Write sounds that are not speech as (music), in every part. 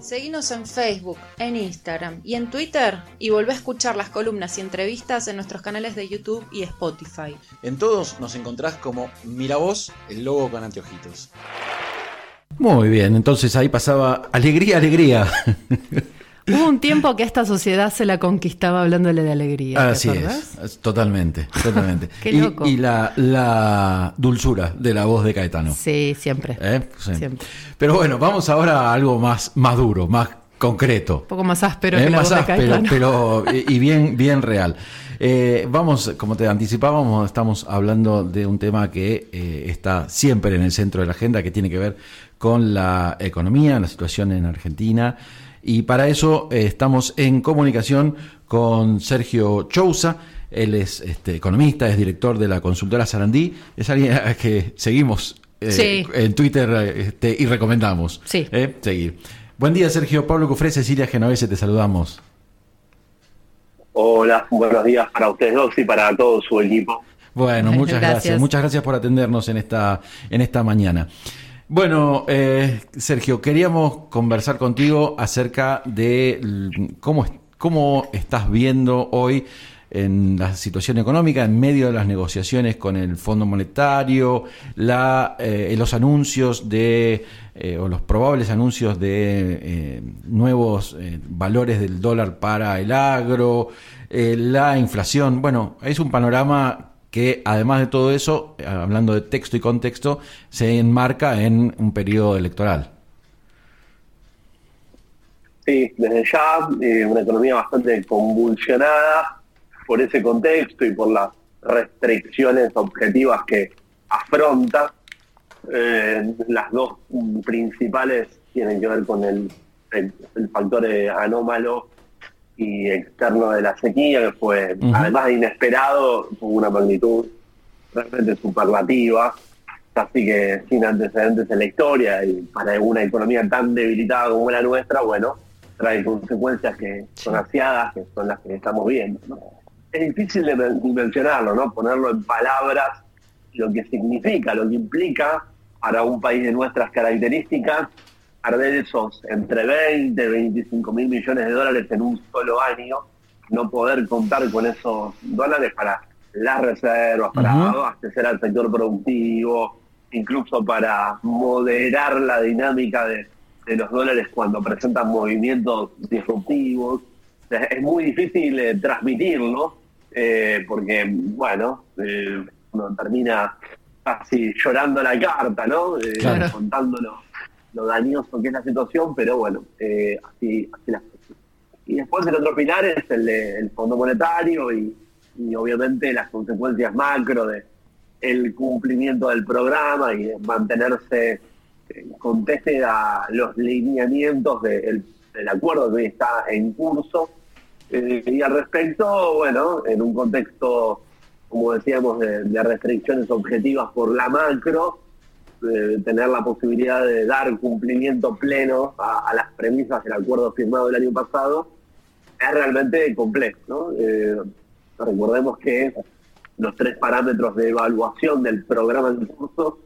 Seguinos en Facebook, en Instagram y en Twitter y volvé a escuchar las columnas y entrevistas en nuestros canales de YouTube y Spotify. En todos nos encontrás como Miravoz, el logo con anteojitos. Muy bien, entonces ahí pasaba alegría, alegría. (laughs) Hubo un tiempo que esta sociedad se la conquistaba hablándole de alegría. Así es, totalmente, totalmente. (laughs) Qué y, loco. y la, la dulzura de la voz de Caetano. Sí, siempre. ¿Eh? Sí. Siempre. Pero bueno, vamos ahora a algo más, más duro, más concreto. Un poco más áspero Eh, que la más voz de áspero, Caetano. pero (laughs) y y bien, bien real. Eh, vamos, como te anticipábamos, estamos hablando de un tema que eh, está siempre en el centro de la agenda, que tiene que ver con la economía, la situación en Argentina. Y para eso eh, estamos en comunicación con Sergio Chousa. Él es este, economista, es director de la consultora Sarandí. Es alguien a que seguimos eh, Sí. en Twitter eh, este, y recomendamos Sí. eh, seguir. Buen día, Sergio. Pablo Cufré, Cecilia Genovese, te saludamos. Hola, buenos días para ustedes dos y para todo su equipo. Bueno, muchas (laughs) gracias. Gracias. Muchas gracias por atendernos en esta, en esta mañana. Bueno, eh, Sergio, queríamos conversar contigo acerca de cómo, cómo estás viendo hoy en la situación económica en medio de las negociaciones con el Fondo Monetario, la, eh, los anuncios de, eh, o los probables anuncios de eh, nuevos eh, valores del dólar para el agro, eh, la inflación. Bueno, es un panorama que además de todo eso, eh, hablando de texto y contexto, se enmarca en un periodo electoral. Sí, desde ya eh, una economía bastante convulsionada por ese contexto y por las restricciones objetivas que afronta. Eh, las dos principales tienen que ver con el, el- factor anómalo y externo de la sequía, que fue, además de inesperado, tuvo una magnitud realmente superlativa, así que sin antecedentes en la historia y para una economía tan debilitada como la nuestra, bueno, trae consecuencias que son asiadas, que son las que estamos viendo. ¿no? Es difícil de men- dimensionarlo, ¿no? Ponerlo en palabras, lo que significa, lo que implica para un país de nuestras características perder esos entre 20 y 25 mil millones de dólares en un solo año, no poder contar con esos dólares para las reservas, para Ujú. abastecer al sector productivo, incluso para moderar la dinámica de, de los dólares cuando presentan movimientos disruptivos. Es muy difícil eh, transmitirlo, eh, porque, bueno, eh, uno termina casi llorando la carta, ¿no? Eh, Claro. Contando lo, dañoso que es la situación, pero bueno, eh, así, así las cosas. Y después el otro pilar es el del Fondo Monetario y, y obviamente las consecuencias macro de el cumplimiento del programa y mantenerse eh, conteste a los lineamientos del, acuerdo que hoy está en curso. Eh, y al respecto, bueno, en un contexto, como decíamos, de, de restricciones objetivas por la macro, eh, tener la posibilidad de dar cumplimiento pleno a, a las premisas del acuerdo firmado el año pasado, es realmente complejo. ¿no? Eh, recordemos que los tres parámetros de evaluación del programa en curso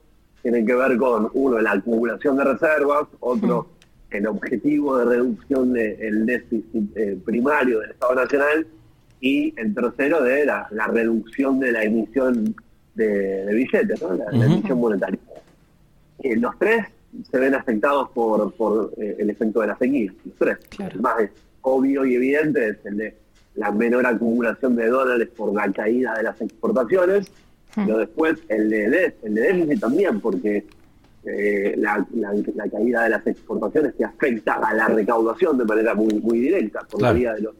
tienen que ver con, uno, la acumulación de reservas, otro, el objetivo de reducción del déficit eh, primario del Estado Nacional y el tercero de la, la reducción de la emisión de, de billetes, ¿no? la, emisión monetaria. Eh, los tres se ven afectados por, por eh, el efecto de la sequía. Los tres. Claro. El más es obvio y evidente es el de la menor acumulación de dólares por la caída de las exportaciones, Hmm. pero después el de, el de déficit también, porque eh, la, la- la caída de las exportaciones que afecta a la recaudación de manera muy, muy directa por Claro. la vía de los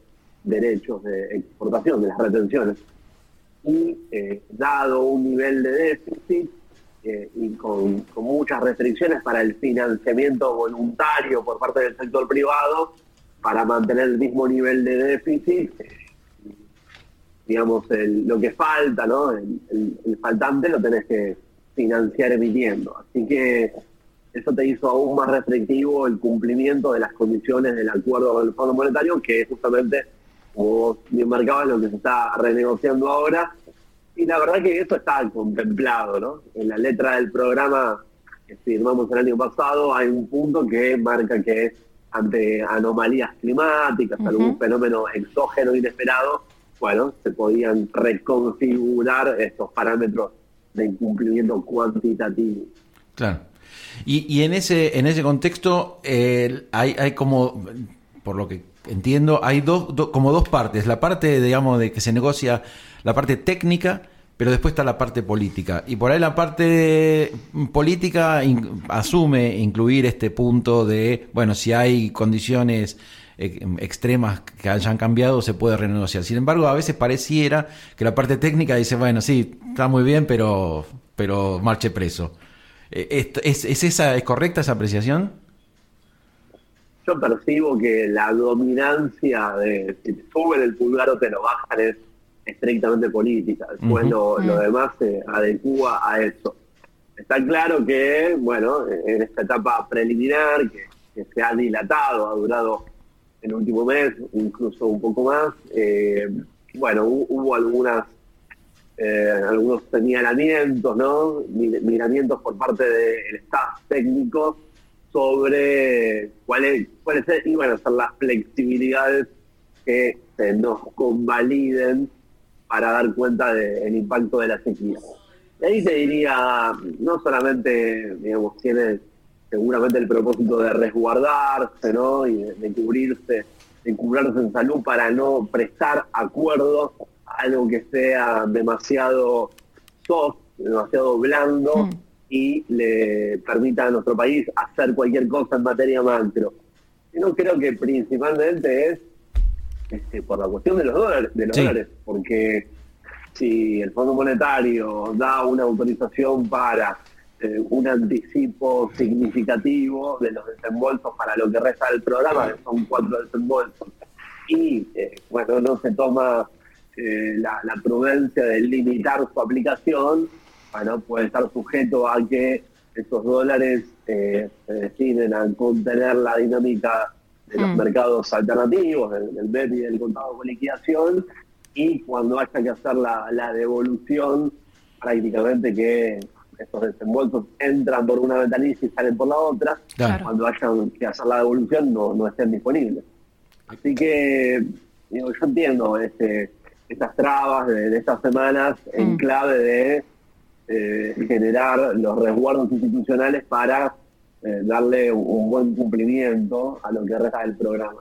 derechos de exportación, de las retenciones. Y eh, dado un nivel de déficit eh, y con, muchas restricciones para el financiamiento voluntario por parte del sector privado, para mantener el mismo nivel de déficit, eh, digamos, el- lo que falta, ¿no? El faltante lo tenés que financiar emitiendo. Así que eso te hizo aún más restrictivo el cumplimiento de las condiciones del acuerdo con el Fondo Monetario, que es justamente, como vos bien marcabas, lo que se está renegociando ahora. Y la verdad que eso está contemplado, ¿no? En la letra del programa que firmamos el año pasado hay un punto que marca que ante anomalías climáticas, algún fenómeno exógeno inesperado, bueno, se podían reconfigurar estos parámetros de incumplimiento cuantitativo. Claro. Y, y en ese en ese contexto eh, hay, hay como, por lo que entiendo, hay dos, do- como dos partes. La parte, digamos, de que se negocia la parte técnica, pero después está la parte política. Y por ahí la parte política asume incluir este punto de, bueno, si hay condiciones eh, extremas que hayan cambiado, se puede renegociar. Sin embargo, a veces pareciera que la parte técnica dice, bueno, sí, está muy bien, pero, pero marche preso. Eh, esto- ¿Es, es esa, ¿Es correcta esa apreciación? Yo percibo que la dominancia de si te suben el pulgar o te lo bajan es estrictamente política. Después lo, lo demás se adecua a eso. Está claro que, bueno, en esta etapa preliminar, que, que se ha dilatado, ha durado el último mes, incluso un poco más, eh, bueno, hu- hubo algunas eh, algunos señalamientos, ¿no? Mi- Miramientos por parte del staff técnico sobre cuáles cuáles iban a ser las flexibilidades que nos convaliden para dar cuenta del impacto de la sequía. Y ahí te diría, no solamente, digamos, tiene seguramente el propósito de resguardarse, ¿no? Y de, cubrirse, de cubrirse en salud para no prestar acuerdo a algo que sea demasiado soft, demasiado blando y le permita a nuestro país hacer cualquier cosa en materia macro. Yo creo que principalmente es este, por la cuestión de los dólares, de los Sí. dólares, porque si el Fondo Monetario da una autorización para eh, un anticipo significativo de los desembolsos para lo que resta del programa, que son cuatro desembolsos, y eh, bueno, no se toma eh, la, la prudencia de limitar su aplicación, bueno, puede estar sujeto a que esos dólares eh, se destinen a contener la dinámica de los Mm. mercados alternativos, del, del BEP y del contado con liquidación, y cuando haya que hacer la, la devolución, prácticamente que esos desembolsos entran por una ventanilla y salen por la otra, Claro. cuando hayan que hacer la devolución no, no estén disponibles. Así que digo, yo entiendo este, estas trabas de, de estas semanas en Mm. clave de eh, generar los resguardos institucionales para eh, darle un, buen cumplimiento a lo que resta del programa.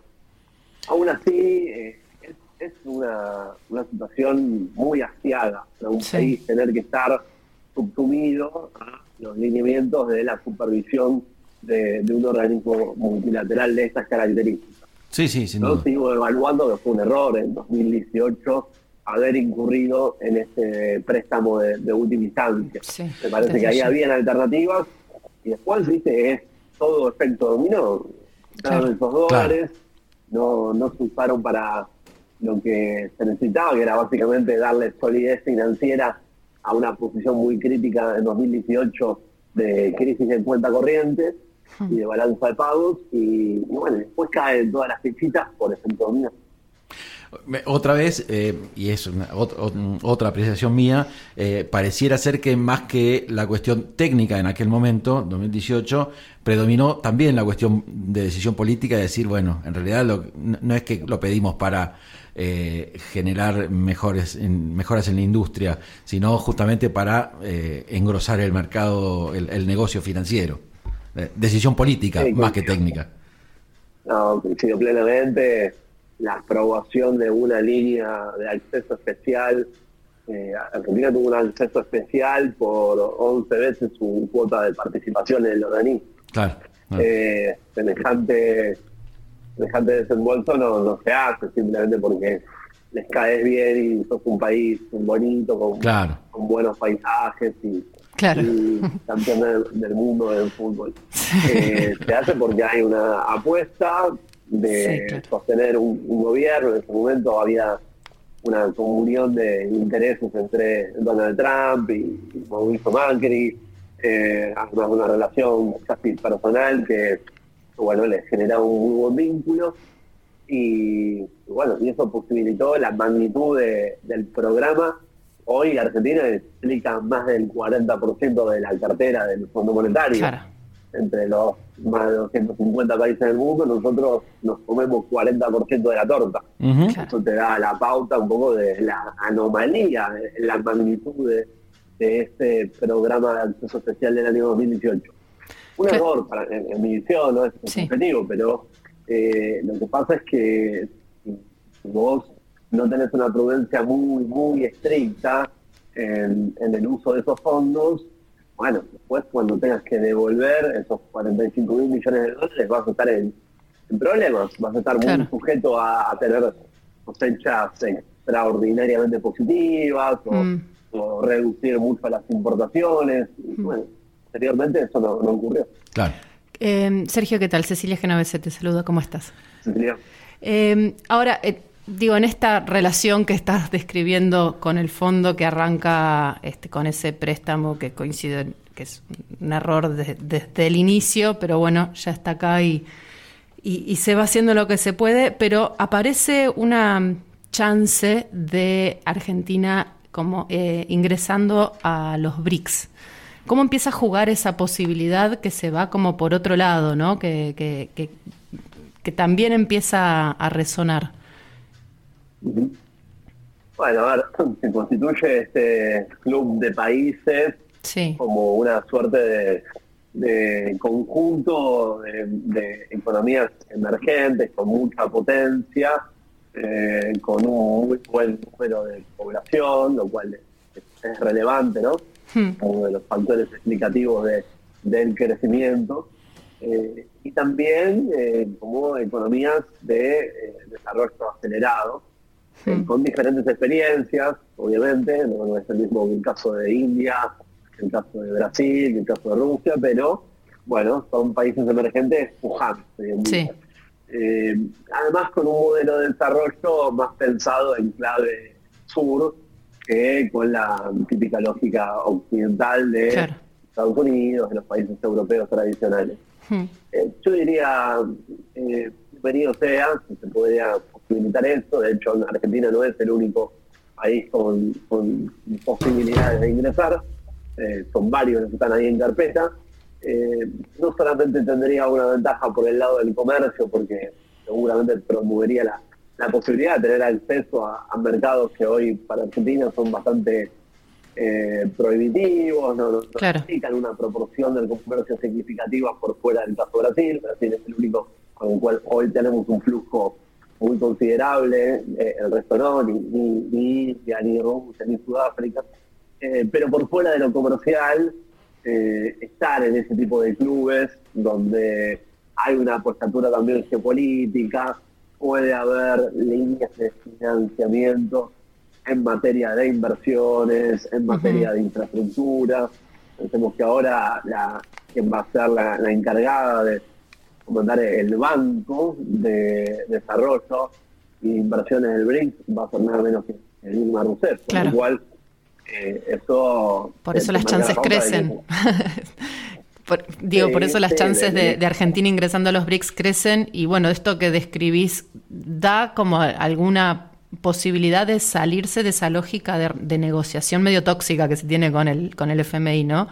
Aún así, eh, es, es una, una situación muy asiaga para un Sí. país tener que estar subsumido a los lineamientos de la supervisión de, de un organismo multilateral de estas características. Sí, sí, sin Yo duda. sigo evaluando que fue un error en 2018 haber incurrido en este préstamo de, de última instancia. Sí, Me parece que ahí ya. habían alternativas y después, viste, es todo efecto dominó. Claro, Claro. esos dólares no, no se usaron para lo que se necesitaba, que era básicamente darle solidez financiera a una posición muy crítica en 2018 de crisis en cuenta corriente y de balanza de pagos y, y bueno, después caen todas las fichitas por efecto dominó. Me- Otra vez, eh, y es una- ot- ot- otra apreciación mía, eh, pareciera ser que más que la cuestión técnica en aquel momento, 2018, predominó también la cuestión de decisión política de decir, bueno, en realidad lo- no es que lo pedimos para eh, generar mejores, en- mejoras en la industria, sino justamente para eh, engrosar el mercado, el, el negocio financiero. Eh, decisión política Sí, más que técnica. No, coincido plenamente. La aprobación de una línea de acceso especial. Eh, Argentina tuvo un acceso especial por 11 veces su cuota de participación en el organismo. Claro. claro. Eh, semejante, semejante desembolso no, no se hace simplemente porque les caes bien y sos un país bonito, con, Claro. con buenos paisajes y, Claro. y campeón del, del mundo del fútbol. (laughs) Eh, se hace porque hay una apuesta de Sí, claro. sostener un, un gobierno. En ese momento había una comunión de intereses entre Donald Trump y, y Mauricio Macri, eh, una, una relación casi personal que bueno les generaba un muy buen vínculo y bueno y eso posibilitó la magnitud de- del programa hoy Argentina explica más del 40% de la cartera del Fondo Monetario Claro. Entre los más de 250 países del mundo, nosotros nos comemos 40% de la torta. Eso te da la pauta un poco de la anomalía, de la magnitud de, de este programa de acceso especial del año 2018. Un error para, en, en mi visión, no es Sí. objetivo, pero eh, lo que pasa es que vos no tenés una prudencia muy, muy estricta en, en el uso de esos fondos, bueno, después cuando tengas que devolver esos 45 mil millones de dólares vas a estar en, en problemas, vas a estar muy sujeto a, a tener cosechas extraordinariamente positivas o, Mm. o reducir mucho las importaciones. Y, bueno, anteriormente eso no, no ocurrió. Claro. Eh, Sergio, ¿qué tal? Cecilia Genovese te saluda, ¿cómo estás? Cecilia. Eh, ahora, eh, digo, en esta relación que estás describiendo con el fondo que arranca este, con ese préstamo que coincide, que es un error de- desde el inicio, pero bueno, ya está acá y, y- y se va haciendo lo que se puede, pero aparece una chance de Argentina como eh, ingresando a los BRICS. ¿Cómo empieza a jugar esa posibilidad que se va como por otro lado, ¿no? que, que- que- que también empieza a resonar? Bueno, a ver, se constituye este club de países Sí, como una suerte de, de conjunto de, de economías emergentes con mucha potencia, eh, con un muy buen número de población, lo cual es, es relevante, ¿no? Hmm. Uno de los factores explicativos de- del crecimiento. Eh, y también eh, como economías de desarrollo acelerado, eh, Hmm. con diferentes experiencias, obviamente, no, no es el mismo que el caso de India, que el caso de Brasil, que el caso de Rusia, pero bueno, son países emergentes día. Sí. Eh, además con un modelo de desarrollo más pensado en clave sur que con la típica lógica occidental de Claro. Estados Unidos, de los países europeos tradicionales. Hmm. Eh, yo diría, eh, bienvenido sea, si se podría posibilitar esto. De hecho, Argentina no es el único país con, con posibilidades de ingresar. Eh, son varios los que están ahí en carpeta. Eh, no solamente tendría una ventaja por el lado del comercio, porque seguramente promovería la, la posibilidad de tener acceso a, a mercados que hoy para Argentina son bastante eh, prohibitivos, no, no, Claro. una proporción del comercio significativa por fuera del caso de Brasil. Brasil es el único con el cual hoy tenemos un flujo muy considerable, eh, el resto no, ni, ni, ni India, ni Rusia, ni Sudáfrica. Eh, pero por fuera de lo comercial, eh, estar en ese tipo de clubes donde hay una apostatura también geopolítica, puede haber líneas de financiamiento en materia de inversiones, en materia de infraestructura. Pensemos que ahora la, quien va a ser la, la encargada de el banco de desarrollo e inversiones del BRICS va a ser nada menos que el Dilma Rousseff, por Claro. lo cual eh, eso... Por eso las la chances crecen. (laughs) Por- digo, por eso las sí, chances de, de- de Argentina ingresando a los BRICS crecen y bueno, esto que describís da como alguna posibilidad de salirse de esa lógica de, de negociación medio tóxica que se tiene con el, con el FMI, ¿no?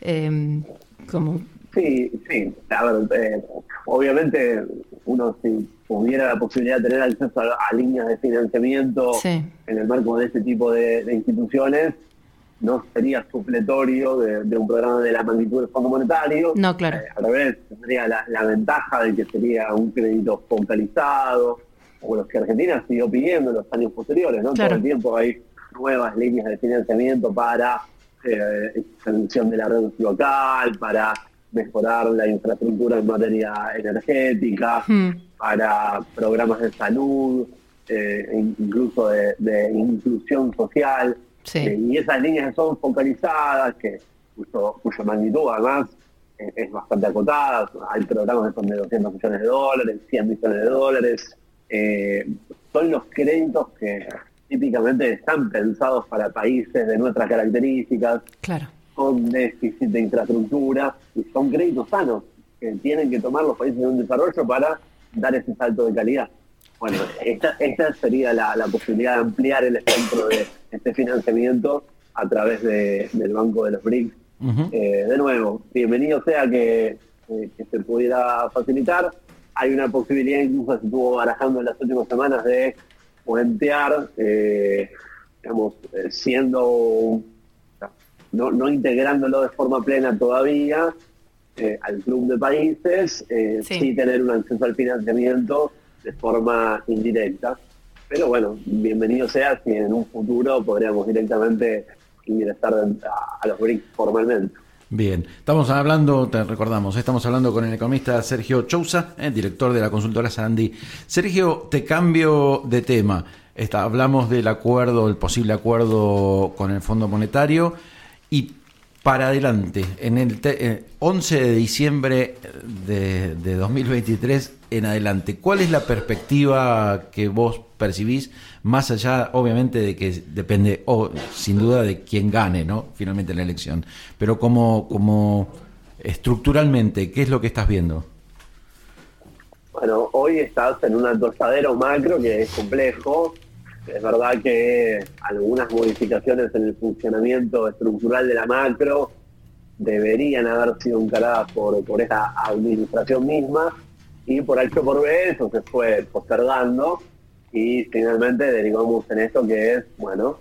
Eh, como, Sí, sí. A ver, eh, obviamente uno si tuviera la posibilidad de tener acceso a, a líneas de financiamiento Sí. en el marco de este tipo de, de instituciones, no sería supletorio de, de un programa de la magnitud del Fondo Monetario. No, claro. Eh, al revés, tendría la, la ventaja de que sería un crédito focalizado, o los que Argentina siguió pidiendo en los años posteriores, ¿no? Claro. Todo el tiempo hay nuevas líneas de financiamiento para eh, extensión de la red local, para mejorar la infraestructura en materia energética, Hmm. para programas de salud, eh, in- incluso de, de inclusión social. Sí. Eh, y esas líneas son focalizadas, que cuyo, cuya magnitud además eh, es bastante acotada. Hay programas que son de 200 millones de dólares, 100 millones de dólares. Eh, son los créditos que típicamente están pensados para países de nuestras características, claro. Con déficit de infraestructura, y son créditos sanos que tienen que tomar los países en desarrollo para dar ese salto de calidad. Bueno, esta, esta sería la, la posibilidad de ampliar el espectro de este financiamiento a través de- del Banco de los BRICS Eh, de nuevo, bienvenido sea que, eh, que, se pudiera facilitar. Hay una posibilidad, incluso se estuvo barajando en las últimas semanas, de puentear, eh, digamos, siendo, no, no, integrándolo de forma plena todavía al club de países, sí. sí tener un acceso al financiamiento de forma indirecta. Pero bueno, bienvenido sea si en un futuro podríamos directamente ingresar a, a los BRICS formalmente. Bien, estamos hablando, te recordamos, estamos hablando con el economista Sergio Chousa, el director de la consultora Sandy. Sergio, te cambio de tema. Está, hablamos del acuerdo, el posible acuerdo con el Fondo Monetario y para adelante, en el 11 eh, de diciembre de, de 2023 en adelante, ¿cuál es la perspectiva que vos percibís, más allá, obviamente, de que depende, o sin duda, de quién gane, ¿no? Finalmente la elección. Pero como, como estructuralmente, ¿qué es lo que estás viendo? Bueno, hoy estás en un atosadero macro que es complejo. Es verdad que algunas modificaciones en el funcionamiento estructural de la macro deberían haber sido encaradas por, por esta administración misma y por hecho por B eso se fue postergando y finalmente derivamos en esto que es, bueno,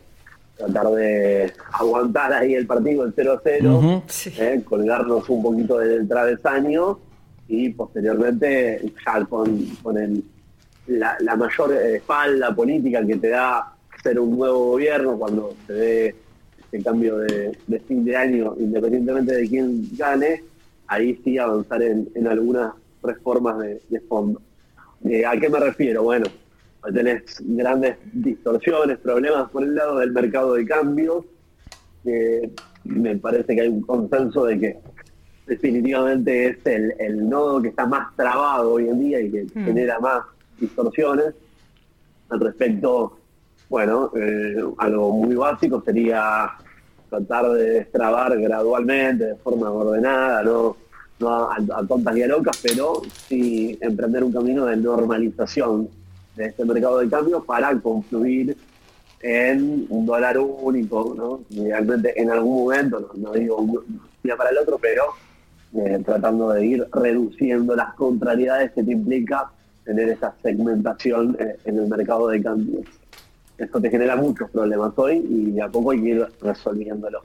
tratar de aguantar ahí el partido el 0-0, eh, colgarnos un poquito del travesaño y posteriormente ya con, con el, la, mayor espalda política que te da ser un nuevo gobierno cuando se ve este cambio de, fin de año, independientemente de quién gane, ahí sí avanzar en, algunas reformas de, fondo. Eh, ¿A qué me refiero? Bueno, tenés grandes distorsiones, problemas por el lado del mercado de cambios, que me parece que hay un consenso de que definitivamente es el, nodo que está más trabado hoy en día y que hmm. genera más distorsiones. Al respecto, bueno, eh, algo muy básico sería tratar de destrabar gradualmente, de forma ordenada, no, no a, a, tontas y a locas, pero sí emprender un camino de normalización de este mercado de cambio para confluir en un dólar único, ¿no? Idealmente en algún momento, no, digo un día para el otro, pero eh, tratando de ir reduciendo las contrariedades que te implica tener esa segmentación eh, en el mercado de cambios. Esto te genera muchos problemas hoy y de a poco hay que ir resolviéndolo.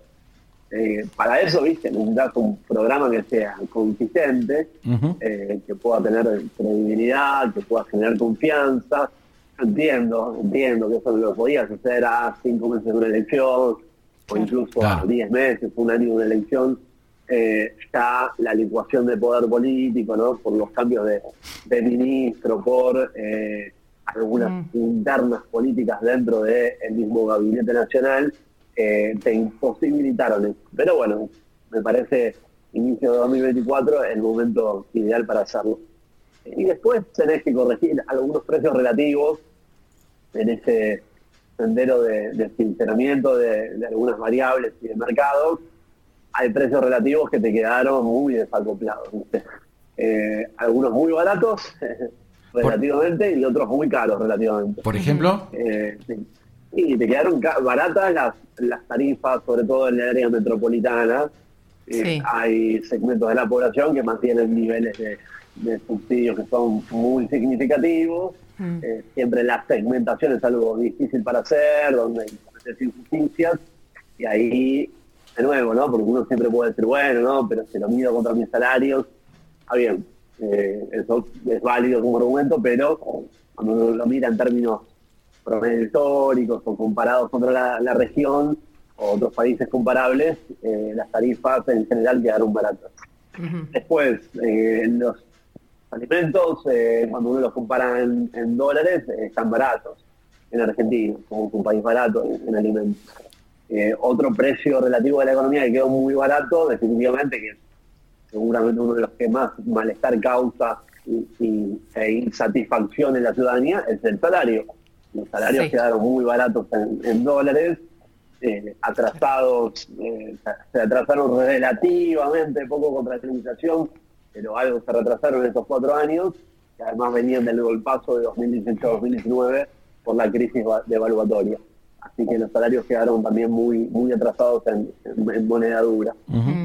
Eh, para eso, viste, necesitas un programa que sea consistente, eh, que pueda tener credibilidad, que pueda generar confianza. Entiendo, entiendo que eso lo podías hacer a cinco meses de una elección, o incluso a diez meses, un año de una elección. Eh, ya la licuación de poder político, ¿no? Por los cambios de, ministro, por algunas mm. internas políticas dentro del mismo gabinete nacional, eh, te imposibilitaron. Pero bueno, me parece inicio de 2024 el momento ideal para hacerlo. Y después tenés que corregir algunos precios relativos en ese sendero de, de sinceramiento de, algunas variables y de mercados. Hay precios relativos que te quedaron muy desacoplados. Eh, algunos muy baratos (laughs) relativamente y otros muy caros relativamente. Por ejemplo. Eh, y te quedaron baratas las, las tarifas, sobre todo en el área metropolitana. Eh, hay segmentos de la población que mantienen niveles de, subsidios que son muy significativos. Mm. Eh, siempre la segmentación es algo difícil para hacer, donde hay injusticias. Y ahí, de nuevo, ¿no? Porque uno siempre puede decir, bueno, ¿no? Pero si lo mido contra mis salarios, está bien. Eh, eso es válido como argumento, pero cuando uno lo mira en términos promedios históricos o comparados contra la, región o otros países comparables, eh, las tarifas en general quedaron baratas. Después, eh, los alimentos, eh, cuando uno los compara en, dólares, están baratos en Argentina, como un país barato en, alimentos. Otro precio relativo de la economía que quedó muy barato, definitivamente, que es seguramente uno de los que más malestar causa y, e insatisfacción en la ciudadanía, es el salario los salarios quedaron muy baratos en, dólares, eh, atrasados, eh, se atrasaron relativamente poco contra la inflación, pero algo se retrasaron en estos cuatro años, que además venían del golpazo de 2018-2019 por la crisis devaluatoria. Así que los salarios quedaron también muy muy atrasados en, moneda dura.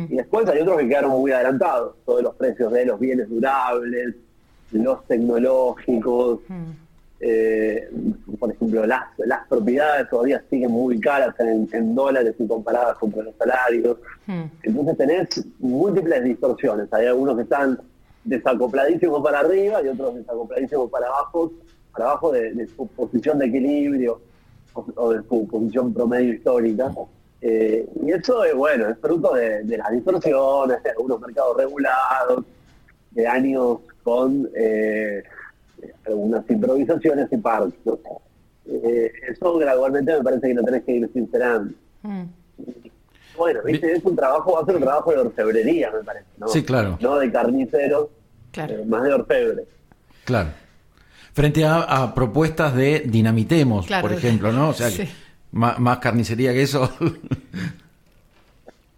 Y después hay otros que quedaron muy adelantados, todos los precios de los bienes durables, los tecnológicos, eh, por ejemplo, las, las propiedades todavía siguen muy caras en, en dólares y comparadas contra los salarios. Entonces tenés múltiples distorsiones. Hay algunos que están desacopladísimos para arriba y otros desacopladísimos para abajo, para abajo de, de su posición de equilibrio o, de su posición promedio histórica. Eh, y eso es bueno, es fruto de, de las distorsiones, de algunos mercados regulados, de años con eh, algunas improvisaciones y partes. ¿no? Eh, eso gradualmente me parece que lo tenés que ir sincerando. Mm. Bueno, viste, es un trabajo, va a ser un trabajo de orfebrería, me parece, ¿no? Sí, claro. No de carnicero, Claro. más de orfebre. Claro. Frente a, a propuestas de dinamitemos, Claro. por ejemplo, ¿no? O sea, Sí. que más, más carnicería que eso. (laughs)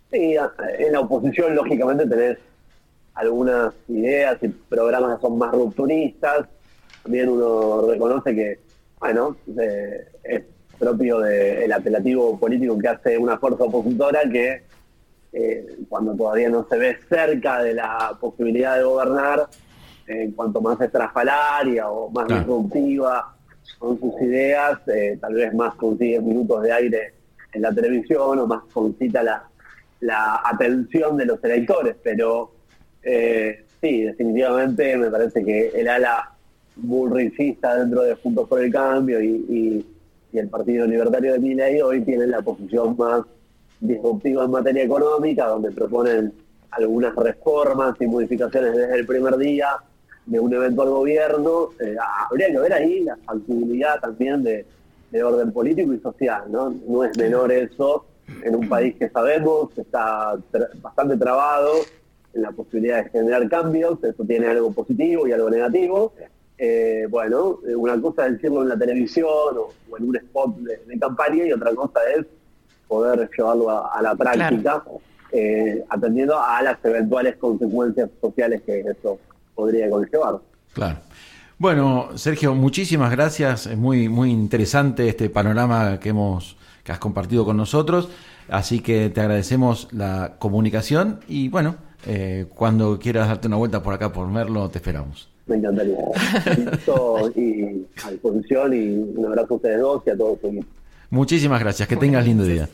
Sí, en la oposición, lógicamente, tenés algunas ideas y programas que son más rupturistas. También uno reconoce que, bueno, eh, es propio del apelativo político que hace una fuerza opositora que eh, cuando todavía no se ve cerca de la posibilidad de gobernar, eh, cuanto más estrafalaria o más Claro. disruptiva son sus ideas, eh, tal vez más consigue minutos de aire en la televisión o más concita la, la atención de los electores, pero eh, sí, definitivamente me parece que el ala bullricista dentro de Juntos por el Cambio y, y- y el Partido Libertario de Milei hoy tienen la posición más disruptiva en materia económica, donde proponen algunas reformas y modificaciones desde el primer día de un eventual gobierno. Eh, habría que ver ahí la factibilidad también de, de orden político y social, ¿no? No es menor eso en un país que sabemos que está tra- bastante trabado en la posibilidad de generar cambios, eso tiene algo positivo y algo negativo. Eh, bueno, una cosa es decirlo en la televisión o, o en un spot de, de campaña y otra cosa es poder llevarlo a, a la práctica, eh, atendiendo a las eventuales consecuencias sociales que eso podría conllevar. Claro. Bueno, Sergio, muchísimas gracias. Es muy, muy interesante este panorama que hemos, que has compartido con nosotros. Así que te agradecemos la comunicación y bueno, eh, cuando quieras darte una vuelta por acá por Merlo, te esperamos. Me encantaría. Y a disposición y un abrazo a ustedes dos y a todos. Muchísimas gracias. Que tengas lindo día.